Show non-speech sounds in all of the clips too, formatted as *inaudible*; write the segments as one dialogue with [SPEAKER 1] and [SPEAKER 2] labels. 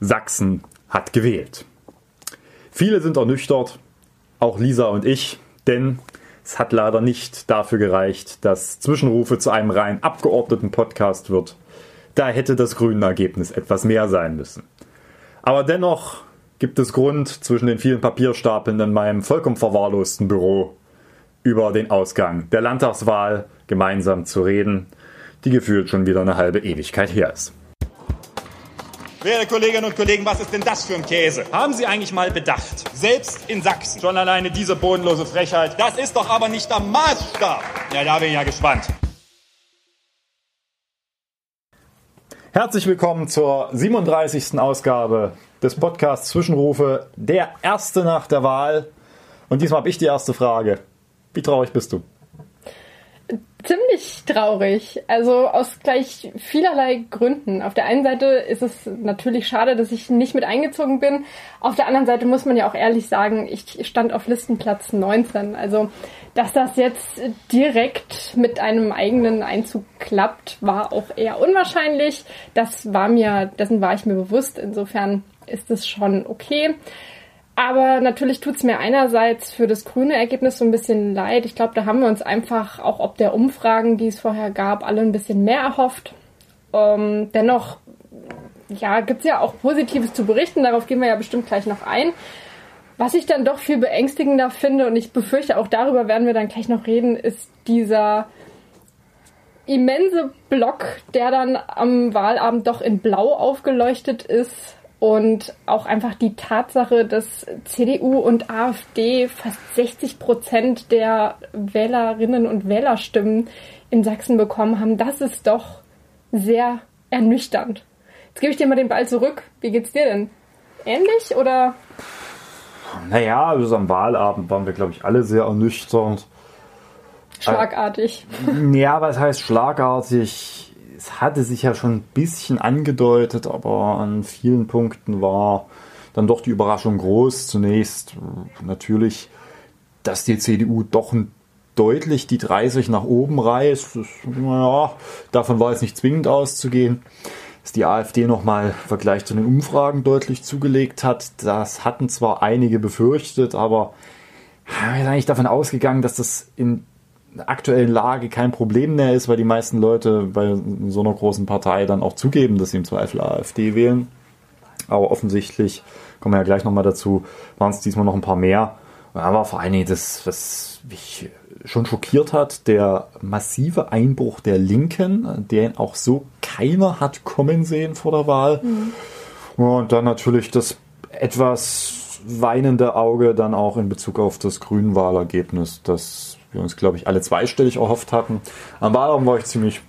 [SPEAKER 1] Sachsen hat gewählt. Viele sind ernüchtert, auch Lisa und ich, denn es hat leider nicht dafür gereicht, dass Zwischenrufe zu einem rein abgeordneten Podcast wird. Da hätte das grüne Ergebnis etwas mehr sein müssen. Aber dennoch gibt es Grund, zwischen den vielen Papierstapeln in meinem vollkommen verwahrlosten Büro über den Ausgang der Landtagswahl gemeinsam zu reden, die gefühlt schon wieder eine halbe Ewigkeit her ist.
[SPEAKER 2] Werte Kolleginnen und Kollegen, was ist denn das für ein Käse? Haben Sie eigentlich mal bedacht? Selbst in Sachsen. Schon alleine diese bodenlose Frechheit. Das ist doch aber nicht der Maßstab. Ja, da bin ich ja gespannt.
[SPEAKER 1] Herzlich willkommen zur 37. Ausgabe des Podcasts Zwischenrufe, der erste nach der Wahl. Und diesmal habe ich die erste Frage. Wie traurig bist du?
[SPEAKER 3] Ziemlich traurig. Also aus gleich vielerlei Gründen. Auf der einen Seite ist es natürlich schade, dass ich nicht mit eingezogen bin. Auf der anderen Seite muss man ja auch ehrlich sagen, ich stand auf Listenplatz 19. Also, dass das jetzt direkt mit einem eigenen Einzug klappt, war auch eher unwahrscheinlich. Das war mir, dessen war ich mir bewusst. Insofern ist es schon okay. Aber natürlich tut es mir einerseits für das grüne Ergebnis so ein bisschen leid. Ich glaube, da haben wir uns einfach auch ob der Umfragen, die es vorher gab, alle ein bisschen mehr erhofft. Ähm, dennoch, ja, gibt es ja auch Positives zu berichten. Darauf gehen wir ja bestimmt gleich noch ein. Was ich dann doch viel beängstigender finde, und ich befürchte, auch darüber werden wir dann gleich noch reden, ist dieser immense Block, der dann am Wahlabend doch in Blau aufgeleuchtet ist und auch einfach die Tatsache, dass CDU und AfD fast 60 Prozent der Wählerinnen und Wählerstimmen in Sachsen bekommen haben, das ist doch sehr ernüchternd. Jetzt gebe ich dir mal den Ball zurück. Wie geht's dir denn? Ähnlich oder?
[SPEAKER 1] Naja, bis am Wahlabend waren wir, glaube ich, alle sehr ernüchternd.
[SPEAKER 3] Schlagartig.
[SPEAKER 1] Ja, was heißt schlagartig? Es hatte sich ja schon ein bisschen angedeutet, aber an vielen Punkten war dann doch die Überraschung groß. Zunächst natürlich, dass die CDU doch deutlich die 30 nach oben reißt. Das, naja, davon war es nicht zwingend auszugehen. Dass die AfD nochmal im Vergleich zu den Umfragen deutlich zugelegt hat, das hatten zwar einige befürchtet, aber wir sind eigentlich davon ausgegangen, dass das in aktuellen Lage kein Problem mehr ist, weil die meisten Leute bei so einer großen Partei dann auch zugeben, dass sie im Zweifel AfD wählen. Aber offensichtlich, kommen wir ja gleich nochmal dazu, waren es diesmal noch ein paar mehr. Aber vor allen Dingen das, was mich schon schockiert hat, der massive Einbruch der Linken, den auch so keiner hat kommen sehen vor der Wahl. Mhm. Und dann natürlich das etwas weinende Auge dann auch in Bezug auf das Grünwahlergebnis, das wir uns, glaube ich, alle zweistellig erhofft hatten. Am Wahlraum war ich ziemlich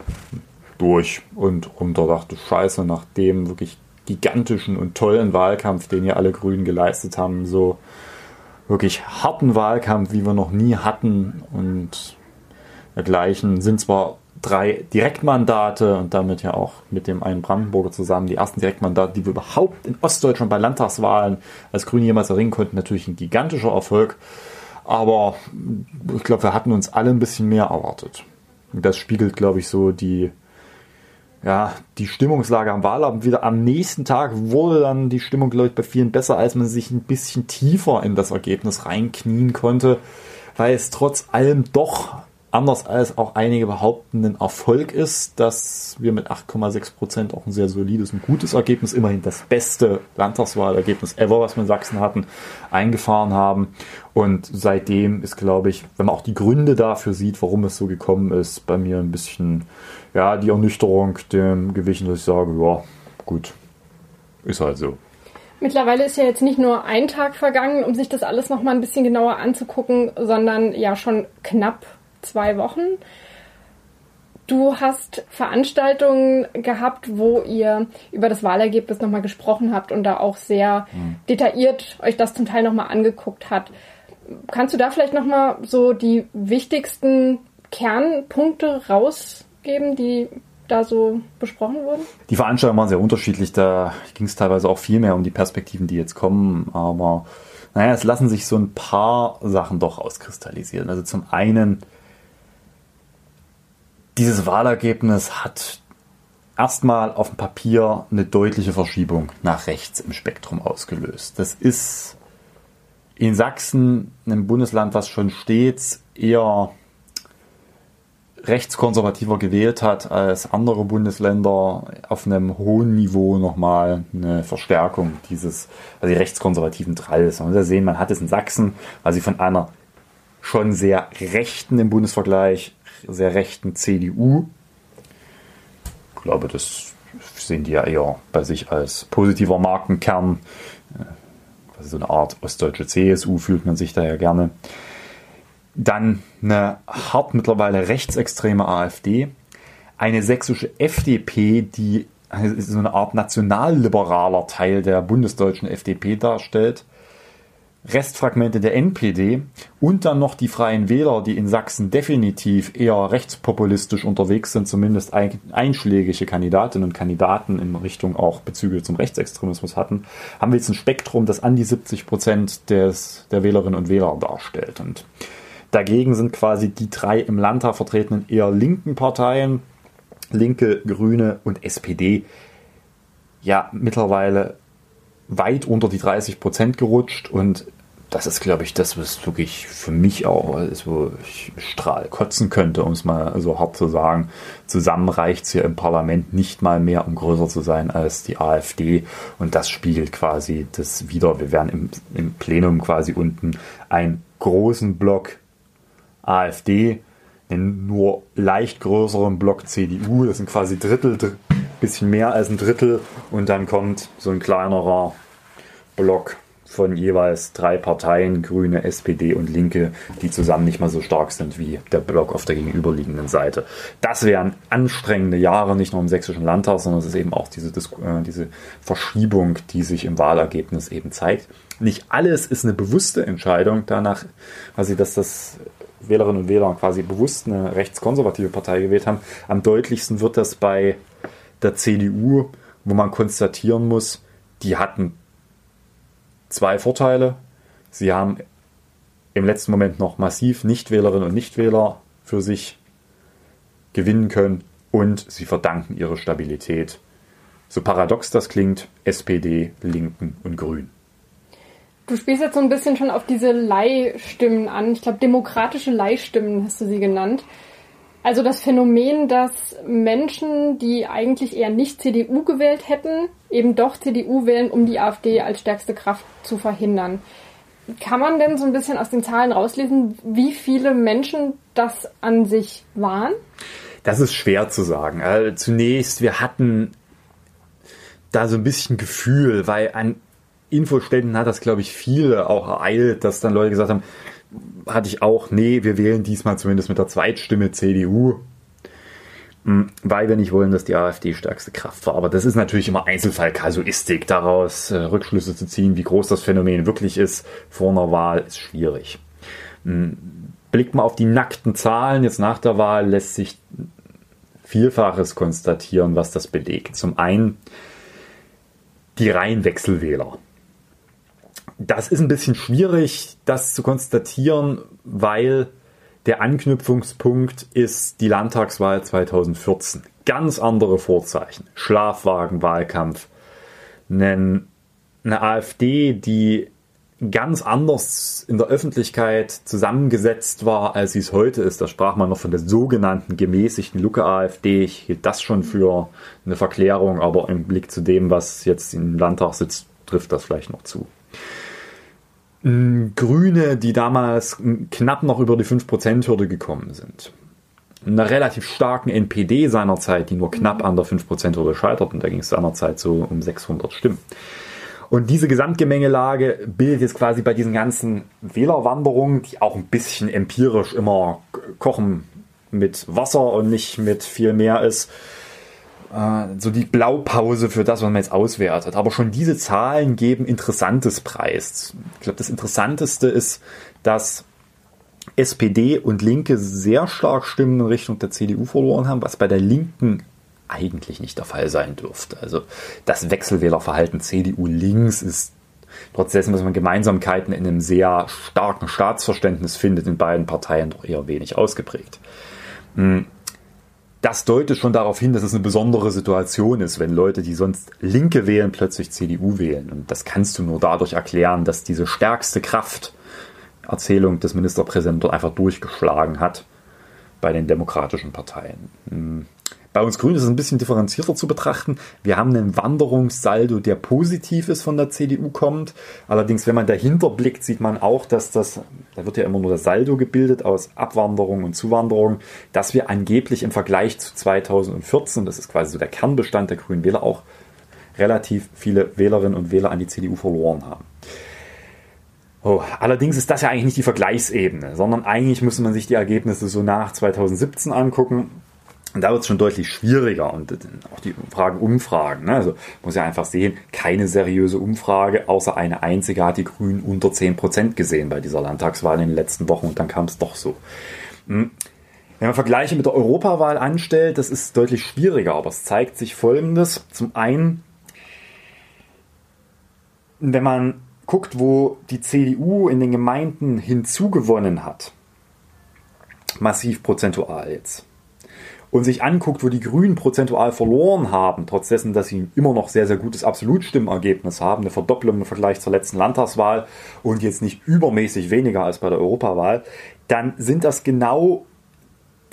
[SPEAKER 1] durch und runter, dachte, scheiße, nach dem wirklich gigantischen und tollen Wahlkampf, den ja alle Grünen geleistet haben, so wirklich harten Wahlkampf, wie wir noch nie hatten und dergleichen, sind zwar drei Direktmandate und damit ja auch mit dem einen Brandenburger zusammen die ersten Direktmandate, die wir überhaupt in Ostdeutschland bei Landtagswahlen als Grüne jemals erringen konnten, natürlich ein gigantischer Erfolg. Aber ich glaube, wir hatten uns alle ein bisschen mehr erwartet. Das spiegelt, glaube ich, so die, ja, die Stimmungslage am Wahlabend wieder. Am nächsten Tag wurde dann die Stimmung, glaube ich, bei vielen besser, als man sich ein bisschen tiefer in das Ergebnis reinknien konnte, weil es trotz allem doch anders als auch einige behaupten, ein Erfolg ist, dass wir mit 8,6 Prozent auch ein sehr solides und gutes Ergebnis, immerhin das beste Landtagswahlergebnis ever, was wir in Sachsen hatten, eingefahren haben. Und seitdem ist, glaube ich, wenn man auch die Gründe dafür sieht, warum es so gekommen ist, bei mir ein bisschen, ja, die Ernüchterung dem gewichen, dass ich sage, ja, gut, ist halt so.
[SPEAKER 3] Mittlerweile ist ja jetzt nicht nur ein Tag vergangen, um sich das alles nochmal ein bisschen genauer anzugucken, sondern ja schon knapp zwei Wochen. Du hast Veranstaltungen gehabt, wo ihr über das Wahlergebnis nochmal gesprochen habt und da auch sehr mhm. detailliert euch das zum Teil nochmal angeguckt habt. Kannst du da vielleicht nochmal so die wichtigsten Kernpunkte rausgeben, die da so besprochen wurden?
[SPEAKER 1] Die Veranstaltungen waren sehr unterschiedlich. Da ging es teilweise auch viel mehr um die Perspektiven, die jetzt kommen. Aber naja, es lassen sich so ein paar Sachen doch auskristallisieren. Also zum einen dieses Wahlergebnis hat erstmal auf dem Papier eine deutliche Verschiebung nach rechts im Spektrum ausgelöst. Das ist in Sachsen, einem Bundesland, was schon stets eher rechtskonservativer gewählt hat als andere Bundesländer, auf einem hohen Niveau nochmal eine Verstärkung dieses, also die rechtskonservativen Dralls. Man muss ja sehen, man hat es in Sachsen, weil sie von einer schon sehr rechten im Bundesvergleich, sehr rechten CDU, ich glaube, das sehen die ja eher bei sich als positiver Markenkern, also so eine Art ostdeutsche CSU fühlt man sich da ja gerne. Dann eine hart mittlerweile rechtsextreme AfD, eine sächsische FDP, die so eine Art nationalliberaler Teil der bundesdeutschen FDP darstellt, Restfragmente der NPD und dann noch die Freien Wähler, die in Sachsen definitiv eher rechtspopulistisch unterwegs sind, zumindest einschlägige Kandidatinnen und Kandidaten in Richtung auch Bezüge zum Rechtsextremismus hatten, haben wir jetzt ein Spektrum, das an die 70 Prozent des, der Wählerinnen und Wähler darstellt. Und dagegen sind quasi die drei im Landtag vertretenen eher linken Parteien, Linke, Grüne und SPD, ja mittlerweile weit unter die 30 Prozent gerutscht und das ist, glaube ich, das, was wirklich für mich auch ist, wo ich strahl kotzen könnte, um es mal so hart zu sagen. Zusammen reicht es hier im Parlament nicht mal mehr, um größer zu sein als die AfD. Und das spiegelt quasi das wieder. Wir werden im, im Plenum quasi unten einen großen Block AfD, einen nur leicht größeren Block CDU. Das sind quasi Drittel, bisschen mehr als ein Drittel. Und dann kommt so ein kleinerer Block von jeweils drei Parteien, Grüne, SPD und Linke, die zusammen nicht mal so stark sind wie der Block auf der gegenüberliegenden Seite. Das wären anstrengende Jahre, nicht nur im sächsischen Landtag, sondern es ist eben auch diese, äh, diese Verschiebung, die sich im Wahlergebnis eben zeigt. Nicht alles ist eine bewusste Entscheidung, danach, quasi, dass das Wählerinnen und Wähler quasi bewusst eine rechtskonservative Partei gewählt haben. Am deutlichsten wird das bei der CDU, wo man konstatieren muss, die hatten zwei Vorteile. Sie haben im letzten Moment noch massiv Nichtwählerinnen und Nichtwähler für sich gewinnen können und sie verdanken ihre Stabilität. So paradox das klingt, SPD, Linken und Grün.
[SPEAKER 3] Du spielst jetzt so ein bisschen schon auf diese Leihstimmen an. Ich glaube, demokratische Leihstimmen hast du sie genannt. Also das Phänomen, dass Menschen, die eigentlich eher nicht CDU gewählt hätten, eben doch CDU wählen, um die AfD als stärkste Kraft zu verhindern. Kann man denn so ein bisschen aus den Zahlen rauslesen, wie viele Menschen das an sich waren?
[SPEAKER 1] Das ist schwer zu sagen. Also zunächst, wir hatten da so ein bisschen Gefühl, weil an Infoständen hat das, glaube ich, viele auch ereilt, dass dann Leute gesagt haben, hatte ich auch, nee, wir wählen diesmal zumindest mit der Zweitstimme CDU, hm, weil wir nicht wollen, dass die AfD stärkste Kraft war. Aber das ist natürlich immer Einzelfallkasuistik. Daraus äh, Rückschlüsse zu ziehen, wie groß das Phänomen wirklich ist vor einer Wahl, ist schwierig. Hm, blickt man auf die nackten Zahlen jetzt nach der Wahl, lässt sich Vielfaches konstatieren, was das belegt. Zum einen die Reihenwechselwähler. Das ist ein bisschen schwierig, das zu konstatieren, weil der Anknüpfungspunkt ist die Landtagswahl 2014. Ganz andere Vorzeichen. Schlafwagenwahlkampf. Eine AfD, die ganz anders in der Öffentlichkeit zusammengesetzt war, als sie es heute ist. Da sprach man noch von der sogenannten gemäßigten Lucke-AfD. Ich hielt das schon für eine Verklärung, aber im Blick zu dem, was jetzt im Landtag sitzt, trifft das vielleicht noch zu. Grüne, die damals knapp noch über die 5%-Hürde gekommen sind. Einer relativ starken NPD seinerzeit, die nur knapp an der 5%-Hürde scheiterten. Da ging es seinerzeit so um 600 Stimmen. Und diese Gesamtgemengelage bildet jetzt quasi bei diesen ganzen Wählerwanderungen, die auch ein bisschen empirisch immer kochen mit Wasser und nicht mit viel mehr ist, so die Blaupause für das, was man jetzt auswertet. Aber schon diese Zahlen geben Interessantes preis. Ich glaube, das Interessanteste ist, dass SPD und Linke sehr stark Stimmen in Richtung der CDU verloren haben, was bei der Linken eigentlich nicht der Fall sein dürfte. Also das Wechselwählerverhalten CDU links ist trotz dessen, dass man Gemeinsamkeiten in einem sehr starken Staatsverständnis findet, in beiden Parteien doch eher wenig ausgeprägt. Das deutet schon darauf hin, dass es eine besondere Situation ist, wenn Leute, die sonst Linke wählen, plötzlich CDU wählen. Und das kannst du nur dadurch erklären, dass diese stärkste Kraft Erzählung des Ministerpräsidenten dort einfach durchgeschlagen hat bei den demokratischen Parteien. Hm. Bei uns Grünen ist es ein bisschen differenzierter zu betrachten. Wir haben einen Wanderungssaldo, der positiv ist von der CDU kommt. Allerdings, wenn man dahinter blickt, sieht man auch, dass das, da wird ja immer nur das Saldo gebildet aus Abwanderung und Zuwanderung, dass wir angeblich im Vergleich zu 2014, das ist quasi so der Kernbestand der Grünen Wähler, auch relativ viele Wählerinnen und Wähler an die CDU verloren haben. Oh, allerdings ist das ja eigentlich nicht die Vergleichsebene, sondern eigentlich muss man sich die Ergebnisse so nach 2017 angucken. Und da wird es schon deutlich schwieriger und auch die Fragen Umfragen. Ne? Also muss ja einfach sehen, keine seriöse Umfrage, außer eine einzige hat die Grünen unter 10% gesehen bei dieser Landtagswahl in den letzten Wochen und dann kam es doch so. Hm. Wenn man Vergleiche mit der Europawahl anstellt, das ist deutlich schwieriger, aber es zeigt sich Folgendes. Zum einen, wenn man guckt, wo die CDU in den Gemeinden hinzugewonnen hat, massiv prozentual jetzt, und sich anguckt, wo die Grünen prozentual verloren haben, trotz dessen, dass sie immer noch sehr, sehr gutes Absolutstimmenergebnis haben, eine Verdopplung im Vergleich zur letzten Landtagswahl und jetzt nicht übermäßig weniger als bei der Europawahl, dann sind das genau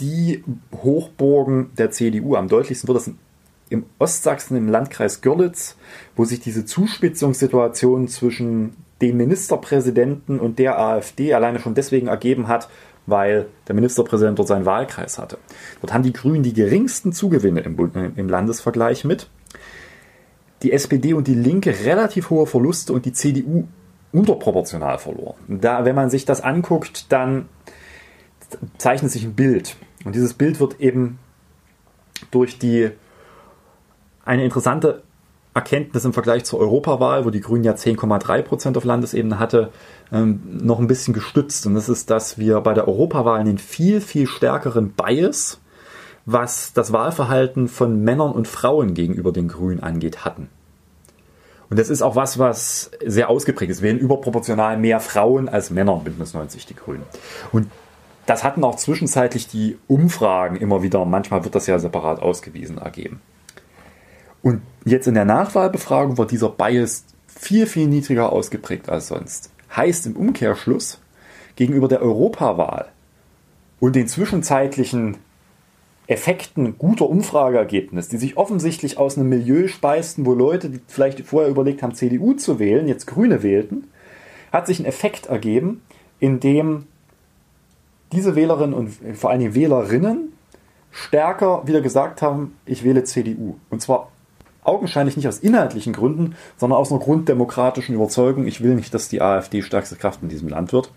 [SPEAKER 1] die Hochburgen der CDU. Am deutlichsten wird das im Ostsachsen im Landkreis Görlitz, wo sich diese Zuspitzungssituation zwischen dem Ministerpräsidenten und der AfD alleine schon deswegen ergeben hat, weil der Ministerpräsident dort seinen Wahlkreis hatte. Dort haben die Grünen die geringsten Zugewinne im, äh, im Landesvergleich mit. Die SPD und die Linke relativ hohe Verluste und die CDU unterproportional verloren. Da, wenn man sich das anguckt, dann zeichnet sich ein Bild. Und dieses Bild wird eben durch die eine interessante Erkenntnis im Vergleich zur Europawahl, wo die Grünen ja 10,3 Prozent auf Landesebene hatte, ähm, noch ein bisschen gestützt. Und das ist, dass wir bei der Europawahl einen viel, viel stärkeren Bias, was das Wahlverhalten von Männern und Frauen gegenüber den Grünen angeht, hatten. Und das ist auch was, was sehr ausgeprägt ist. Wir wählen überproportional mehr Frauen als Männer, Bündnis 90, die Grünen. Und das hatten auch zwischenzeitlich die Umfragen immer wieder, manchmal wird das ja separat ausgewiesen, ergeben. Und jetzt in der Nachwahlbefragung war dieser Bias viel, viel niedriger ausgeprägt als sonst. Heißt im Umkehrschluss, gegenüber der Europawahl und den zwischenzeitlichen Effekten guter Umfrageergebnisse, die sich offensichtlich aus einem Milieu speisten, wo Leute, die vielleicht vorher überlegt haben, CDU zu wählen, jetzt Grüne wählten, hat sich ein Effekt ergeben, in dem diese Wählerinnen und vor allem Wählerinnen stärker wieder gesagt haben, ich wähle CDU. Und zwar augenscheinlich nicht aus inhaltlichen Gründen, sondern aus einer grunddemokratischen Überzeugung, ich will nicht, dass die AfD stärkste Kraft in diesem Land wird.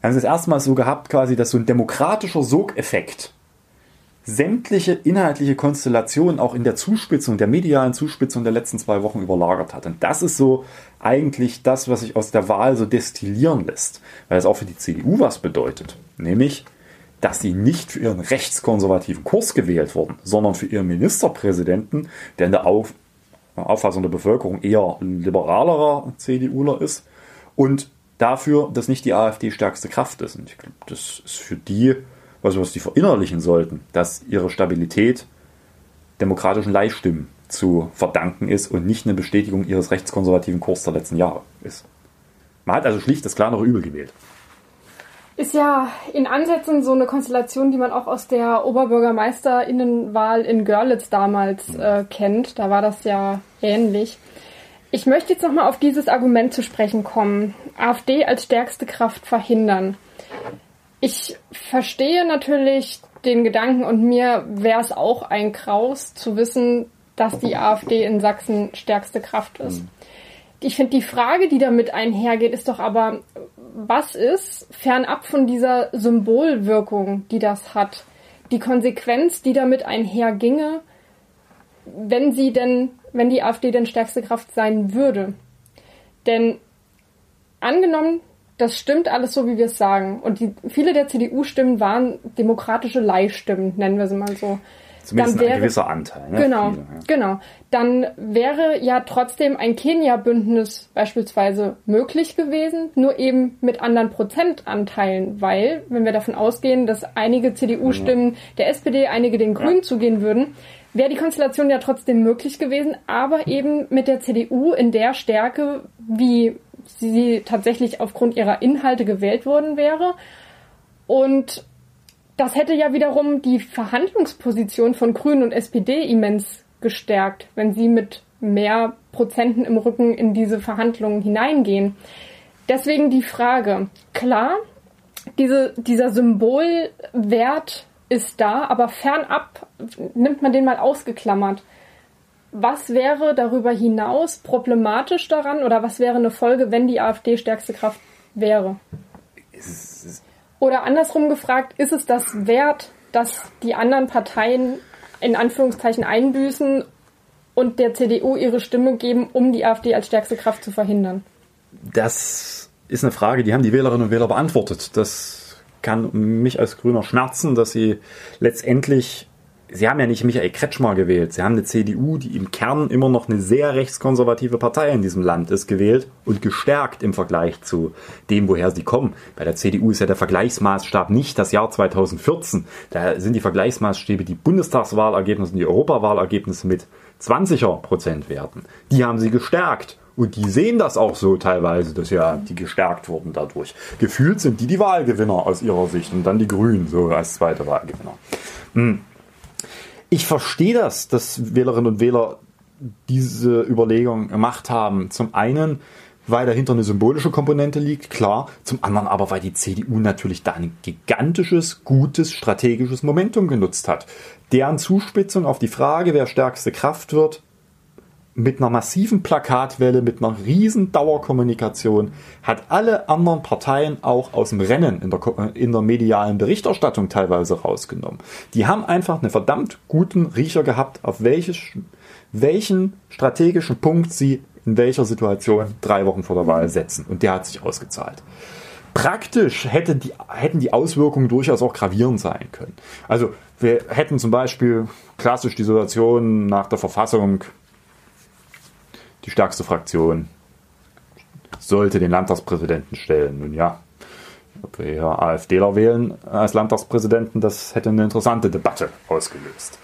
[SPEAKER 1] Wir haben es das erste Mal so gehabt, quasi, dass so ein demokratischer Sogeffekt sämtliche inhaltliche Konstellationen auch in der Zuspitzung, der medialen Zuspitzung der letzten zwei Wochen überlagert hat. Und das ist so eigentlich das, was sich aus der Wahl so destillieren lässt, weil es auch für die CDU was bedeutet. Nämlich, dass sie nicht für ihren rechtskonservativen Kurs gewählt wurden, sondern für ihren Ministerpräsidenten, der in der Auf Auffassung der Bevölkerung eher liberalerer CDUler ist und dafür, dass nicht die AfD stärkste Kraft ist. Und ich glaube, das ist für die, was, was die verinnerlichen sollten, dass ihre Stabilität demokratischen Leihstimmen zu verdanken ist und nicht eine Bestätigung ihres rechtskonservativen Kurs der letzten Jahre ist. Man hat also schlicht das kleinere Übel gewählt.
[SPEAKER 3] Ist ja in Ansätzen so eine Konstellation, die man auch aus der Oberbürgermeisterinnenwahl in Görlitz damals äh, kennt. Da war das ja ähnlich. Ich möchte jetzt nochmal auf dieses Argument zu sprechen kommen. AfD als stärkste Kraft verhindern. Ich verstehe natürlich den Gedanken und mir wäre es auch ein Kraus zu wissen, dass die AfD in Sachsen stärkste Kraft ist. Mhm. Ich finde, die Frage, die damit einhergeht, ist doch aber, was ist, fernab von dieser Symbolwirkung, die das hat, die Konsequenz, die damit einherginge, wenn sie denn, wenn die AfD denn stärkste Kraft sein würde. Denn angenommen, das stimmt alles so, wie wir es sagen, und die, viele der CDU-Stimmen waren demokratische Leihstimmen, nennen wir sie mal so.
[SPEAKER 1] Zumindest wär, ein gewisser Anteil.
[SPEAKER 3] Ne? Genau, Viele, ja. genau. Dann wäre ja trotzdem ein Kenia-Bündnis beispielsweise möglich gewesen, nur eben mit anderen Prozentanteilen, weil, wenn wir davon ausgehen, dass einige CDU-Stimmen der SPD, einige den Grünen ja. zugehen würden, wäre die Konstellation ja trotzdem möglich gewesen, aber eben mit der CDU in der Stärke, wie sie tatsächlich aufgrund ihrer Inhalte gewählt worden wäre. Und das hätte ja wiederum die Verhandlungsposition von Grünen und SPD immens gestärkt, wenn sie mit mehr Prozenten im Rücken in diese Verhandlungen hineingehen. Deswegen die Frage, klar, diese, dieser Symbolwert ist da, aber fernab nimmt man den mal ausgeklammert. Was wäre darüber hinaus problematisch daran oder was wäre eine Folge, wenn die AfD stärkste Kraft wäre? Oder andersrum gefragt, ist es das wert, dass die anderen Parteien in Anführungszeichen einbüßen und der CDU ihre Stimme geben, um die AfD als stärkste Kraft zu verhindern?
[SPEAKER 1] Das ist eine Frage, die haben die Wählerinnen und Wähler beantwortet. Das kann mich als Grüner schmerzen, dass sie letztendlich Sie haben ja nicht Michael Kretschmer gewählt. Sie haben eine CDU, die im Kern immer noch eine sehr rechtskonservative Partei in diesem Land ist, gewählt und gestärkt im Vergleich zu dem, woher sie kommen. Bei der CDU ist ja der Vergleichsmaßstab nicht das Jahr 2014. Da sind die Vergleichsmaßstäbe die Bundestagswahlergebnisse und die Europawahlergebnisse mit 20er Prozentwerten. Die haben sie gestärkt. Und die sehen das auch so teilweise, dass ja die gestärkt wurden dadurch. Gefühlt sind die die Wahlgewinner aus ihrer Sicht und dann die Grünen so als zweite Wahlgewinner. Hm. Ich verstehe das, dass Wählerinnen und Wähler diese Überlegung gemacht haben. Zum einen, weil dahinter eine symbolische Komponente liegt, klar. Zum anderen aber, weil die CDU natürlich da ein gigantisches, gutes, strategisches Momentum genutzt hat. Deren Zuspitzung auf die Frage, wer stärkste Kraft wird, mit einer massiven Plakatwelle, mit einer riesen Dauerkommunikation, hat alle anderen Parteien auch aus dem Rennen in der, in der medialen Berichterstattung teilweise rausgenommen. Die haben einfach einen verdammt guten Riecher gehabt, auf welches, welchen strategischen Punkt sie in welcher Situation drei Wochen vor der Wahl setzen. Und der hat sich ausgezahlt. Praktisch hätte die, hätten die Auswirkungen durchaus auch gravierend sein können. Also wir hätten zum Beispiel klassisch die Situation nach der Verfassung die stärkste Fraktion sollte den Landtagspräsidenten stellen. Nun ja, ob wir hier AfDler wählen als Landtagspräsidenten, das hätte eine interessante Debatte ausgelöst.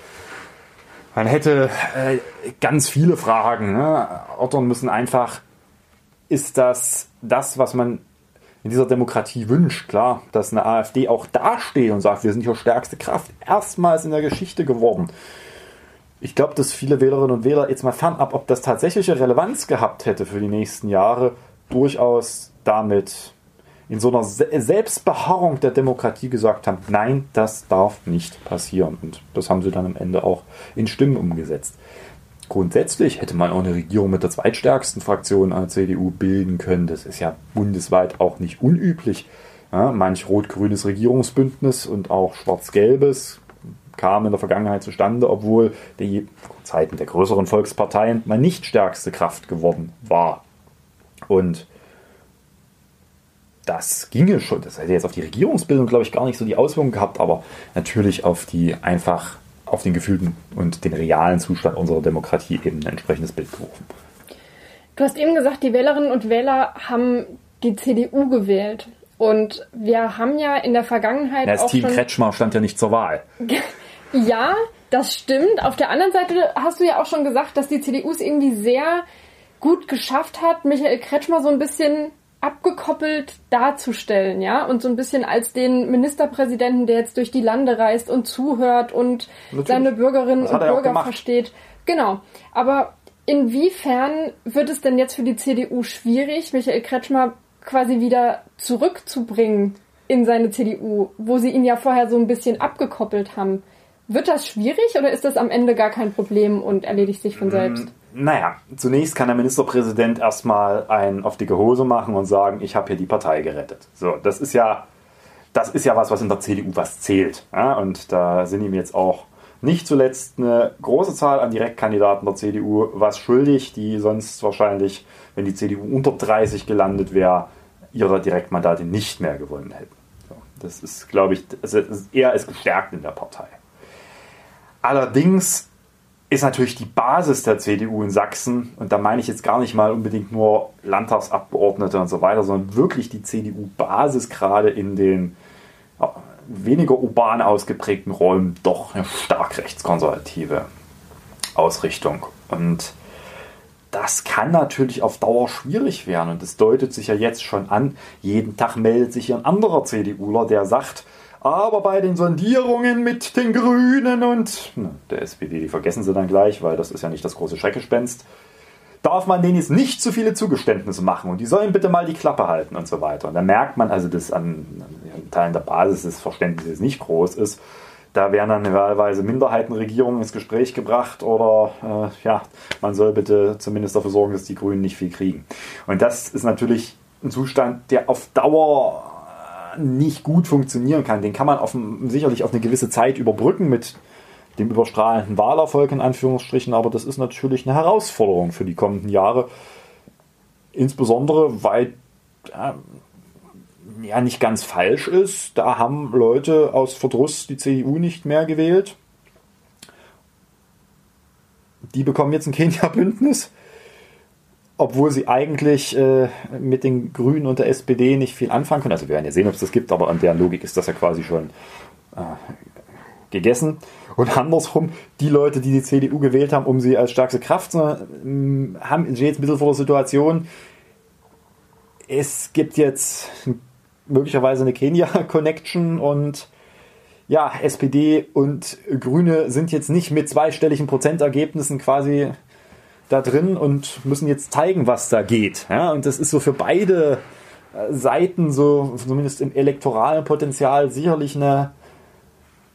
[SPEAKER 1] Man hätte äh, ganz viele Fragen ne, ordern müssen. Einfach, ist das das, was man in dieser Demokratie wünscht? Klar, dass eine AfD auch dasteht und sagt, wir sind hier stärkste Kraft. Erstmals in der Geschichte geworden ich glaube, dass viele Wählerinnen und Wähler jetzt mal fernab, ob das tatsächliche Relevanz gehabt hätte für die nächsten Jahre, durchaus damit in so einer Selbstbeharrung der Demokratie gesagt haben, nein, das darf nicht passieren. Und das haben sie dann am Ende auch in Stimmen umgesetzt. Grundsätzlich hätte man auch eine Regierung mit der zweitstärksten Fraktion an der CDU bilden können. Das ist ja bundesweit auch nicht unüblich. Ja, manch rot-grünes Regierungsbündnis und auch schwarz-gelbes kam in der Vergangenheit zustande, obwohl die Zeiten der größeren Volksparteien mal nicht stärkste Kraft geworden war. Und das ginge schon, das hätte jetzt auf die Regierungsbildung, glaube ich, gar nicht so die Auswirkungen gehabt, aber natürlich auf die einfach auf den gefühlten und den realen Zustand unserer Demokratie eben ein entsprechendes Bild geworfen.
[SPEAKER 3] Du hast eben gesagt, die Wählerinnen und Wähler haben die CDU gewählt. Und wir haben ja in der Vergangenheit.
[SPEAKER 1] das Team Kretschmer stand ja nicht zur Wahl. *laughs*
[SPEAKER 3] Ja, das stimmt. Auf der anderen Seite hast du ja auch schon gesagt, dass die CDU es irgendwie sehr gut geschafft hat, Michael Kretschmer so ein bisschen abgekoppelt darzustellen, ja, und so ein bisschen als den Ministerpräsidenten, der jetzt durch die Lande reist und zuhört und Natürlich. seine Bürgerinnen und Bürger versteht. Genau. Aber inwiefern wird es denn jetzt für die CDU schwierig, Michael Kretschmer quasi wieder zurückzubringen in seine CDU, wo sie ihn ja vorher so ein bisschen abgekoppelt haben? Wird das schwierig oder ist das am Ende gar kein Problem und erledigt sich von selbst?
[SPEAKER 1] Mm, naja, zunächst kann der Ministerpräsident erstmal einen auf dicke Hose machen und sagen, ich habe hier die Partei gerettet. So, das ist ja, das ist ja was, was in der CDU was zählt. Ja? Und da sind ihm jetzt auch nicht zuletzt eine große Zahl an Direktkandidaten der CDU was schuldig, die sonst wahrscheinlich, wenn die CDU unter 30 gelandet wäre, ihre Direktmandate nicht mehr gewonnen hätten. So, das ist, glaube ich, also er ist gestärkt in der Partei. Allerdings ist natürlich die Basis der CDU in Sachsen, und da meine ich jetzt gar nicht mal unbedingt nur Landtagsabgeordnete und so weiter, sondern wirklich die CDU-Basis gerade in den weniger urban ausgeprägten Räumen doch eine stark rechtskonservative Ausrichtung. Und das kann natürlich auf Dauer schwierig werden. Und es deutet sich ja jetzt schon an, jeden Tag meldet sich ein anderer CDUler, der sagt, aber bei den Sondierungen mit den Grünen und der SPD, die vergessen sie dann gleich, weil das ist ja nicht das große Schreckgespenst, darf man denen jetzt nicht zu viele Zugeständnisse machen und die sollen bitte mal die Klappe halten und so weiter. Und da merkt man also, dass an, an Teilen der Basis das Verständnis nicht groß ist. Da werden dann wahlweise Minderheitenregierungen ins Gespräch gebracht oder äh, ja, man soll bitte zumindest dafür sorgen, dass die Grünen nicht viel kriegen. Und das ist natürlich ein Zustand, der auf Dauer nicht gut funktionieren kann. Den kann man auf, sicherlich auf eine gewisse Zeit überbrücken mit dem überstrahlenden Wahlerfolg in Anführungsstrichen, aber das ist natürlich eine Herausforderung für die kommenden Jahre. Insbesondere, weil ja, ja nicht ganz falsch ist, da haben Leute aus Verdruss die CDU nicht mehr gewählt. Die bekommen jetzt ein Kenia-Bündnis, obwohl sie eigentlich äh, mit den Grünen und der SPD nicht viel anfangen können. Also wir werden ja sehen, ob es das gibt, aber an der Logik ist das ja quasi schon äh, gegessen. Und andersrum, die Leute, die die CDU gewählt haben, um sie als stärkste Kraft zu haben, haben jetzt ein bisschen vor der Situation, es gibt jetzt möglicherweise eine Kenia-Connection und ja, SPD und Grüne sind jetzt nicht mit zweistelligen Prozentergebnissen quasi da drin und müssen jetzt zeigen, was da geht. Ja, und das ist so für beide Seiten, so zumindest im elektoralen Potenzial, sicherlich eine,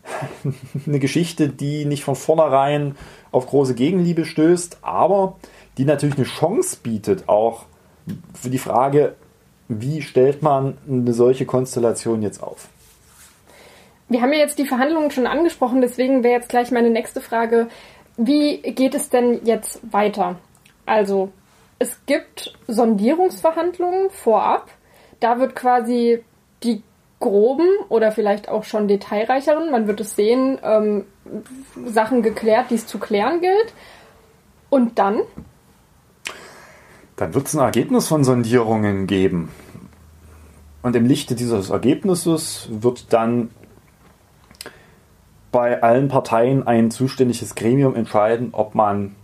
[SPEAKER 1] *laughs* eine Geschichte, die nicht von vornherein auf große Gegenliebe stößt, aber die natürlich eine Chance bietet, auch für die Frage, wie stellt man eine solche Konstellation jetzt auf?
[SPEAKER 3] Wir haben ja jetzt die Verhandlungen schon angesprochen, deswegen wäre jetzt gleich meine nächste Frage, wie geht es denn jetzt weiter? Also, es gibt Sondierungsverhandlungen vorab. Da wird quasi die groben oder vielleicht auch schon detailreicheren, man wird es sehen, ähm, Sachen geklärt, die es zu klären gilt. Und dann?
[SPEAKER 1] Dann wird es ein Ergebnis von Sondierungen geben. Und im Lichte dieses Ergebnisses wird dann bei allen Parteien ein zuständiges Gremium entscheiden, ob man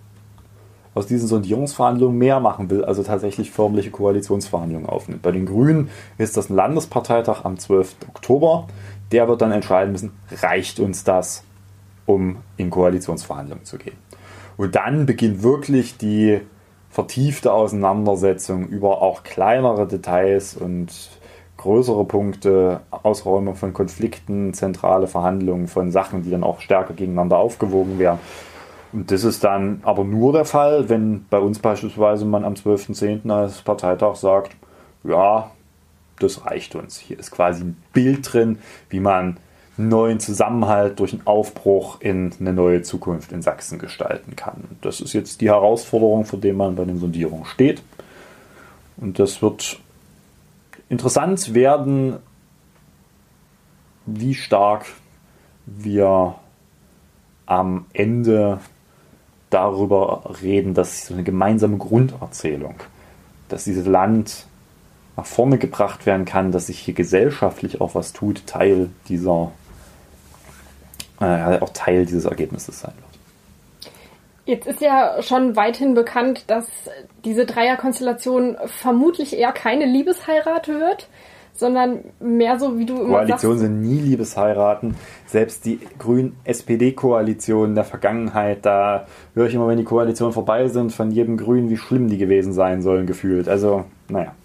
[SPEAKER 1] aus diesen Sondierungsverhandlungen mehr machen will, also tatsächlich förmliche Koalitionsverhandlungen aufnimmt. Bei den Grünen ist das ein Landesparteitag am 12. Oktober. Der wird dann entscheiden müssen, reicht uns das, um in Koalitionsverhandlungen zu gehen. Und dann beginnt wirklich die vertiefte Auseinandersetzung über auch kleinere Details und größere Punkte, Ausräumung von Konflikten, zentrale Verhandlungen von Sachen, die dann auch stärker gegeneinander aufgewogen werden. Und das ist dann aber nur der Fall, wenn bei uns beispielsweise man am 12.10. als Parteitag sagt, ja, das reicht uns. Hier ist quasi ein Bild drin, wie man neuen Zusammenhalt durch einen Aufbruch in eine neue Zukunft in Sachsen gestalten kann. Das ist jetzt die Herausforderung, vor der man bei den Sondierungen steht. Und das wird interessant werden, wie stark wir am Ende darüber reden, dass so eine gemeinsame Grunderzählung, dass dieses Land nach vorne gebracht werden kann, dass sich hier gesellschaftlich auch was tut, Teil dieser äh, auch Teil dieses Ergebnisses sein wird.
[SPEAKER 3] Jetzt ist ja schon weithin bekannt, dass diese Dreierkonstellation vermutlich eher keine Liebesheirat wird, sondern mehr so, wie du
[SPEAKER 1] immer Koalitionen sagst. sind nie Liebesheiraten. Selbst die Grün-SPD-Koalition der Vergangenheit, da höre ich immer, wenn die Koalitionen vorbei sind, von jedem Grün, wie schlimm die gewesen sein sollen, gefühlt. Also, naja.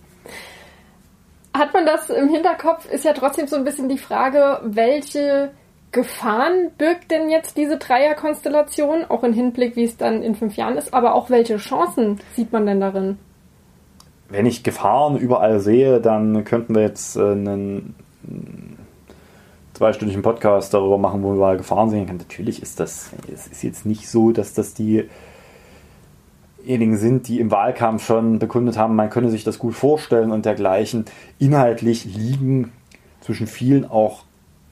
[SPEAKER 3] Hat man das im Hinterkopf, ist ja trotzdem so ein bisschen die Frage, welche Gefahren birgt denn jetzt diese Dreierkonstellation, auch im Hinblick, wie es dann in fünf Jahren ist, aber auch welche Chancen sieht man denn darin?
[SPEAKER 1] Wenn ich Gefahren überall sehe, dann könnten wir jetzt äh, einen zweistündigen Podcast darüber machen, wo wir mal Gefahren sehen können. Natürlich ist das, es ist jetzt nicht so, dass das diejenigen sind, die im Wahlkampf schon bekundet haben, man könne sich das gut vorstellen und dergleichen. Inhaltlich liegen zwischen vielen auch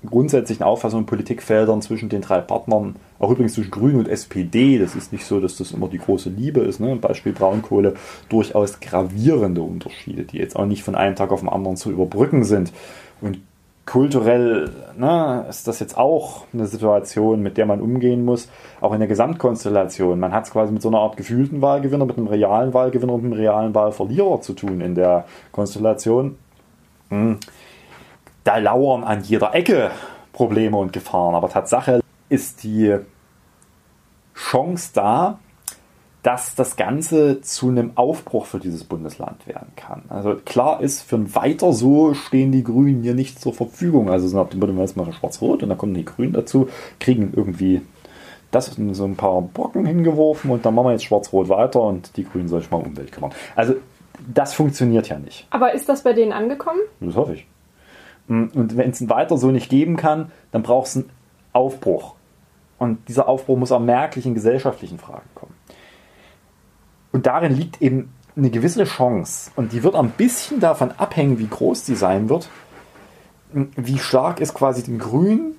[SPEAKER 1] grundsätzlichen Auffassungen und Politikfeldern zwischen den drei Partnern, auch übrigens zwischen Grünen und SPD, das ist nicht so, dass das immer die große Liebe ist, ne? Beispiel Braunkohle, durchaus gravierende Unterschiede, die jetzt auch nicht von einem Tag auf den anderen zu überbrücken sind. Und kulturell ne, ist das jetzt auch eine Situation, mit der man umgehen muss, auch in der Gesamtkonstellation. Man hat es quasi mit so einer Art gefühlten Wahlgewinner, mit einem realen Wahlgewinner und einem realen Wahlverlierer zu tun in der Konstellation. Hm. Da lauern an jeder Ecke Probleme und Gefahren, aber Tatsache ist die Chance da, dass das Ganze zu einem Aufbruch für dieses Bundesland werden kann. Also klar ist, für ein Weiter so stehen die Grünen hier nicht zur Verfügung. Also nach dem Motto, jetzt machen Schwarz-Rot und dann kommen die Grünen dazu, kriegen irgendwie das so ein paar Brocken hingeworfen und dann machen wir jetzt Schwarz-Rot weiter und die Grünen soll sich mal um Umwelt kümmern. Also das funktioniert ja nicht.
[SPEAKER 3] Aber ist das bei denen angekommen?
[SPEAKER 1] Das hoffe ich. Und wenn es ein Weiter so nicht geben kann, dann braucht es einen Aufbruch. Und dieser Aufbruch muss auch merklich in gesellschaftlichen Fragen kommen. Und darin liegt eben eine gewisse Chance. Und die wird ein bisschen davon abhängen, wie groß die sein wird, wie stark es quasi den Grünen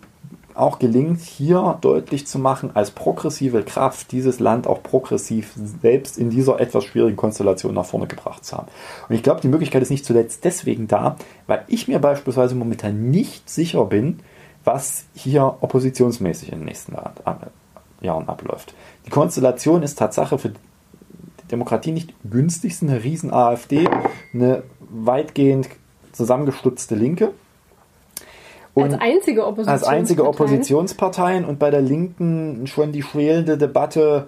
[SPEAKER 1] auch gelingt, hier deutlich zu machen, als progressive Kraft dieses Land auch progressiv selbst in dieser etwas schwierigen Konstellation nach vorne gebracht zu haben. Und ich glaube, die Möglichkeit ist nicht zuletzt deswegen da, weil ich mir beispielsweise momentan nicht sicher bin, was hier oppositionsmäßig in den nächsten Jahren abläuft. Die Konstellation ist Tatsache für Demokratie nicht günstig ist, eine riesen AfD, eine weitgehend zusammengestutzte Linke.
[SPEAKER 3] Und als einzige
[SPEAKER 1] Oppositionsparteien. Als einzige Oppositionsparteien und bei der Linken schon die schwelende Debatte,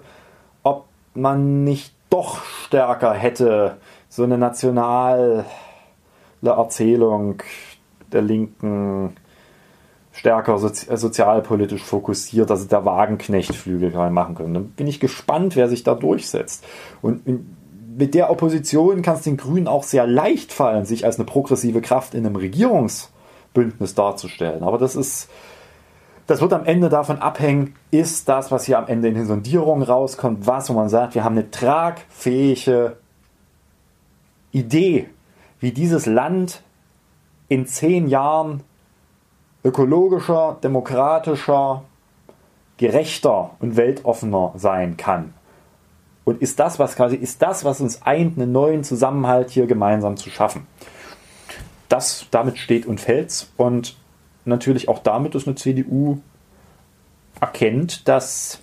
[SPEAKER 1] ob man nicht doch stärker hätte, so eine nationale Erzählung der Linken stärker sozi sozialpolitisch fokussiert, also der Wagenknechtflügel machen können. Dann bin ich gespannt, wer sich da durchsetzt. Und mit der Opposition kann es den Grünen auch sehr leicht fallen, sich als eine progressive Kraft in einem Regierungsbündnis darzustellen. Aber das ist, das wird am Ende davon abhängen, ist das, was hier am Ende in den Sondierungen rauskommt, was, wo man sagt, wir haben eine tragfähige Idee, wie dieses Land in zehn Jahren ökologischer, demokratischer, gerechter und weltoffener sein kann. Und ist das, was quasi, ist das, was uns eint, einen neuen Zusammenhalt hier gemeinsam zu schaffen. Das, damit steht und fällt's. Und natürlich auch damit, dass eine CDU erkennt, dass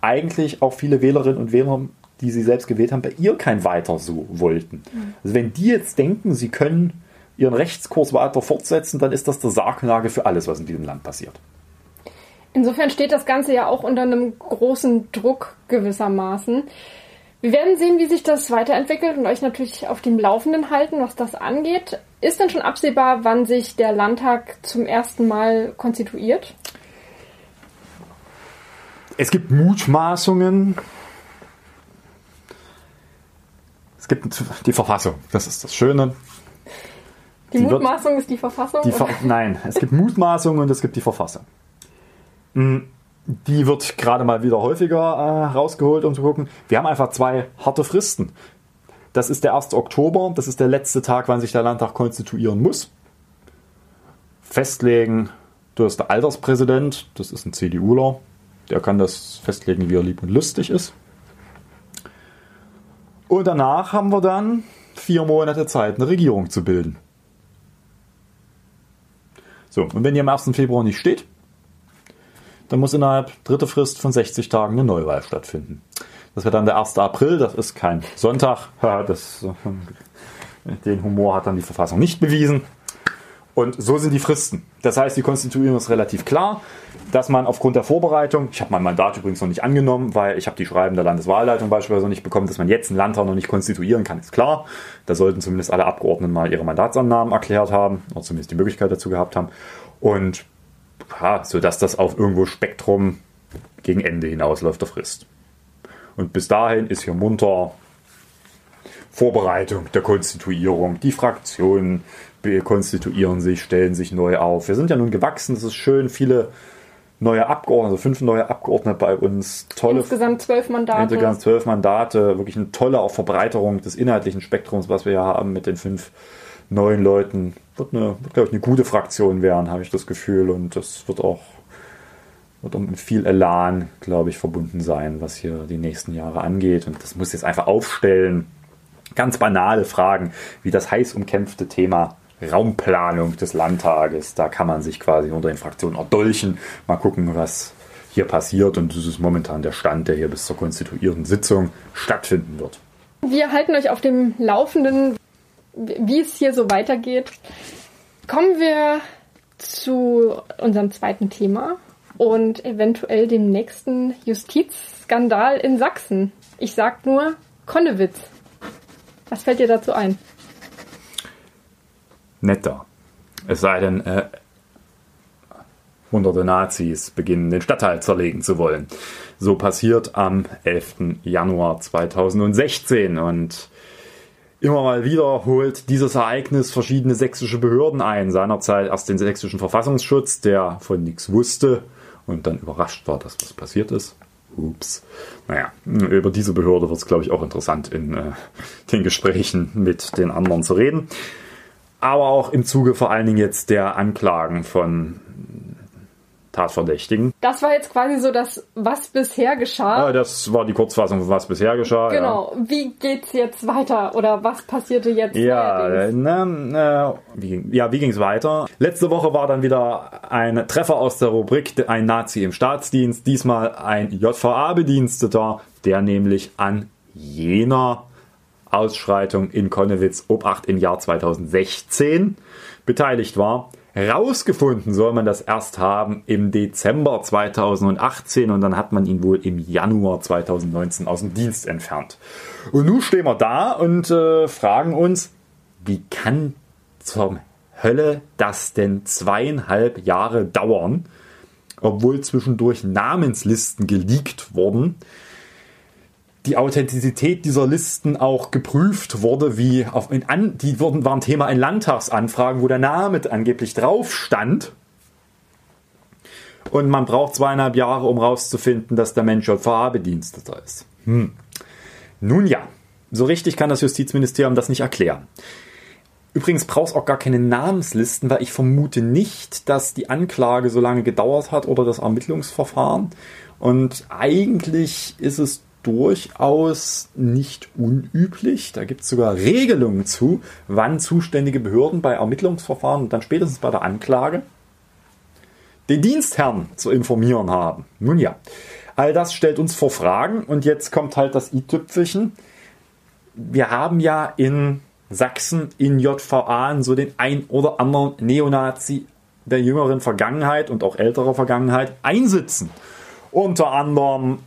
[SPEAKER 1] eigentlich auch viele Wählerinnen und Wähler, die sie selbst gewählt haben, bei ihr kein Weiter so wollten. Mhm. Also wenn die jetzt denken, sie können ihren Rechtskurs weiter fortsetzen, dann ist das der Sargnagel für alles, was in diesem Land passiert.
[SPEAKER 3] Insofern steht das Ganze ja auch unter einem großen Druck gewissermaßen. Wir werden sehen, wie sich das weiterentwickelt und euch natürlich auf dem Laufenden halten, was das angeht. Ist denn schon absehbar, wann sich der Landtag zum ersten Mal konstituiert?
[SPEAKER 1] Es gibt Mutmaßungen. Es gibt die Verfassung, das ist das Schöne.
[SPEAKER 3] Die, die Mutmaßung wird, ist die Verfassung?
[SPEAKER 1] Die Ver Nein, es gibt Mutmaßungen und es gibt die Verfassung. Mm, die wird gerade mal wieder häufiger äh, rausgeholt, um zu gucken. Wir haben einfach zwei harte Fristen. Das ist der 1. Oktober, das ist der letzte Tag, wann sich der Landtag konstituieren muss. Festlegen, du bist der Alterspräsident, das ist ein CDUler, der kann das festlegen, wie er lieb und lustig ist. Und danach haben wir dann vier Monate Zeit, eine Regierung zu bilden. So, und wenn die am 1. Februar nicht steht, dann muss innerhalb dritter Frist von 60 Tagen eine Neuwahl stattfinden. Das wäre dann der 1. April, das ist kein Sonntag. *laughs* Das, den Humor hat dann die Verfassung nicht bewiesen. Und so sind die Fristen. Das heißt, die Konstituierung ist relativ klar, dass man aufgrund der Vorbereitung, ich habe mein Mandat übrigens noch nicht angenommen, weil ich habe die Schreiben der Landeswahlleitung beispielsweise noch nicht bekommen, dass man jetzt einen Landtag noch nicht konstituieren kann, ist klar. Da sollten zumindest alle Abgeordneten mal ihre Mandatsannahmen erklärt haben, oder zumindest die Möglichkeit dazu gehabt haben. Und ja, sodass das auf irgendwo Spektrum gegen Ende hinausläuft der Frist. Und bis dahin ist hier munter Vorbereitung der Konstituierung, die Fraktionen konstituieren sich, stellen sich neu auf. Wir sind ja nun gewachsen, das ist schön, viele neue Abgeordnete, also fünf neue Abgeordnete bei uns.
[SPEAKER 3] Tolle, insgesamt zwölf Mandate.
[SPEAKER 1] Insgesamt zwölf Mandate, wirklich eine tolle auch Verbreiterung des inhaltlichen Spektrums, was wir ja haben mit den fünf neun Leuten wird, eine, wird glaube ich, eine gute Fraktion werden, habe ich das Gefühl. Und das wird auch wird mit viel Elan, glaube ich, verbunden sein, was hier die nächsten Jahre angeht. Und das muss jetzt einfach aufstellen. Ganz banale Fragen, wie das heiß umkämpfte Thema Raumplanung des Landtages. Da kann man sich quasi unter den Fraktionen erdolchen. Mal gucken, was hier passiert. Und das ist momentan der Stand, der hier bis zur konstituierten Sitzung stattfinden wird.
[SPEAKER 3] Wir halten euch auf dem Laufenden, wie es hier so weitergeht. Kommen wir zu unserem zweiten Thema und eventuell dem nächsten Justizskandal in Sachsen. Ich sag nur Konnewitz. Was fällt dir dazu ein?
[SPEAKER 1] Netter. Es sei denn, äh, hunderte Nazis beginnen, den Stadtteil zerlegen zu wollen. So passiert am 11. Januar 2016 und immer mal wieder holt dieses Ereignis verschiedene sächsische Behörden ein. Seinerzeit erst den sächsischen Verfassungsschutz, der von nichts wusste und dann überrascht war, dass was passiert ist. Ups. Naja, über diese Behörde wird es, glaube ich, auch interessant in äh, *laughs* den Gesprächen mit den anderen zu reden. Aber auch im Zuge vor allen Dingen jetzt der Anklagen von Tatverdächtigen.
[SPEAKER 3] Das war jetzt quasi so das, was bisher geschah.
[SPEAKER 1] Ja, das war die Kurzfassung was bisher geschah.
[SPEAKER 3] Genau. Ja. Wie geht's jetzt weiter oder was passierte jetzt?
[SPEAKER 1] Ja, ne, ne, wie, ja, wie ging's weiter? Letzte Woche war dann wieder ein Treffer aus der Rubrik ein Nazi im Staatsdienst, diesmal ein JVA-Bediensteter, der nämlich an jener Ausschreitung in Konnewitz Obacht im Jahr 2016 beteiligt war. Rausgefunden soll man das erst haben im Dezember 2018 und dann hat man ihn wohl im Januar 2019 aus dem Dienst entfernt. Und nun stehen wir da und äh, fragen uns, wie kann zur Hölle das denn zweieinhalb Jahre dauern, obwohl zwischendurch Namenslisten geleakt wurden? Die Authentizität dieser Listen auch geprüft wurde, wie auf in an, die wurden, waren Thema in Landtagsanfragen, wo der Name angeblich drauf stand. Und man braucht zweieinhalb Jahre, um rauszufinden, dass der Mensch JVA-Bediensteter ist. Hm. Nun ja, so richtig kann das Justizministerium das nicht erklären. Übrigens braucht es auch gar keine Namenslisten, weil ich vermute nicht, dass die Anklage so lange gedauert hat oder das Ermittlungsverfahren. Und eigentlich ist es durchaus nicht unüblich. Da gibt es sogar Regelungen zu, wann zuständige Behörden bei Ermittlungsverfahren und dann spätestens bei der Anklage den Dienstherrn zu informieren haben. Nun ja, all das stellt uns vor Fragen und jetzt kommt halt das i-Tüpfelchen. Wir haben ja in Sachsen in JVA so den ein oder anderen Neonazi der jüngeren Vergangenheit und auch älterer Vergangenheit einsitzen. Unter anderem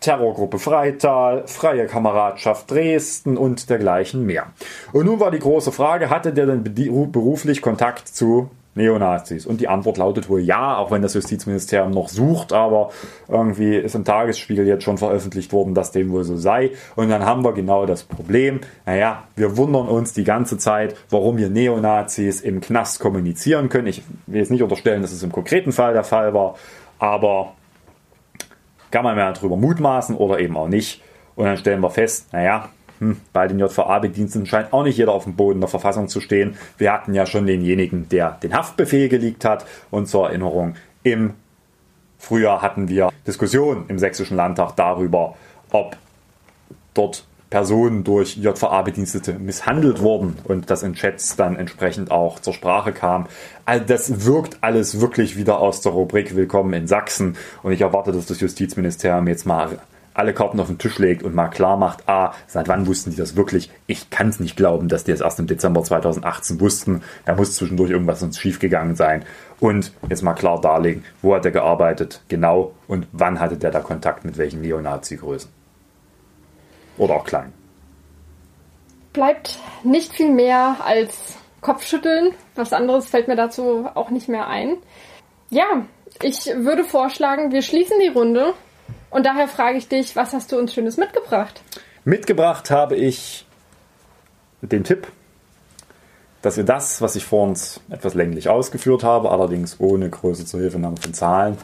[SPEAKER 1] Terrorgruppe Freital, Freie Kameradschaft Dresden und dergleichen mehr. Und nun war die große Frage, hatte der denn beruflich Kontakt zu Neonazis? Und die Antwort lautet wohl ja, auch wenn das Justizministerium noch sucht, aber irgendwie ist im Tagesspiegel jetzt schon veröffentlicht worden, dass dem wohl so sei. Und dann haben wir genau das Problem. Naja, wir wundern uns die ganze Zeit, warum wir Neonazis im Knast kommunizieren können. Ich will jetzt nicht unterstellen, dass es im konkreten Fall der Fall war, aber kann man mehr darüber mutmaßen oder eben auch nicht. Und dann stellen wir fest, naja, hm, bei den JVA-Bediensteten scheint auch nicht jeder auf dem Boden der Verfassung zu stehen. Wir hatten ja schon denjenigen, der den Haftbefehl geleakt hat. Und zur Erinnerung, im Frühjahr hatten wir Diskussionen im Sächsischen Landtag darüber, ob dort Personen durch JVA-Bedienstete misshandelt wurden und das in Chats dann entsprechend auch zur Sprache kam. Also das wirkt alles wirklich wieder aus der Rubrik Willkommen in Sachsen und ich erwarte, dass das Justizministerium jetzt mal alle Karten auf den Tisch legt und mal klar macht, ah, seit wann wussten die das wirklich? Ich kann es nicht glauben, dass die es erst im Dezember 2018 wussten. Da muss zwischendurch irgendwas uns schiefgegangen sein. Und jetzt mal klar darlegen, wo hat er gearbeitet, genau, und wann hatte der da Kontakt mit welchen Neonazi-Größen. Oder auch klein.
[SPEAKER 3] Bleibt nicht viel mehr als Kopfschütteln. Was anderes fällt mir dazu auch nicht mehr ein. Ja, ich würde vorschlagen, wir schließen die Runde. Und daher frage ich dich, was hast du uns Schönes mitgebracht?
[SPEAKER 1] Mitgebracht habe ich den Tipp, dass wir das, was ich vor uns etwas länglich ausgeführt habe, allerdings ohne Größe zur Hilfenahme von Zahlen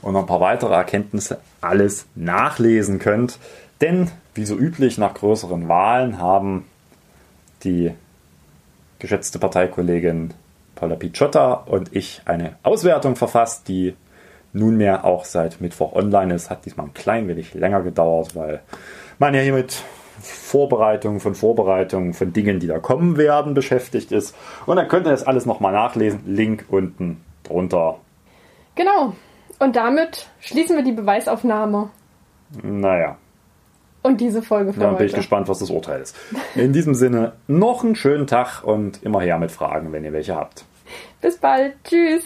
[SPEAKER 1] und noch ein paar weitere Erkenntnisse, alles nachlesen könnt. Denn wie so üblich nach größeren Wahlen haben die geschätzte Parteikollegin Paula Picciotta und ich eine Auswertung verfasst, die nunmehr auch seit Mittwoch online ist. Hat diesmal ein klein wenig länger gedauert, weil man ja hier mit Vorbereitung von Vorbereitungen von Dingen, die da kommen werden, beschäftigt ist. Und dann könnt ihr das alles nochmal nachlesen. Link unten drunter.
[SPEAKER 3] Genau. Und damit schließen wir die Beweisaufnahme.
[SPEAKER 1] Naja.
[SPEAKER 3] Und diese Folge
[SPEAKER 1] Dann bin
[SPEAKER 3] heute.
[SPEAKER 1] ich gespannt, was das Urteil ist. In diesem Sinne, noch einen schönen Tag und immer her mit Fragen, wenn ihr welche habt.
[SPEAKER 3] Bis bald. Tschüss.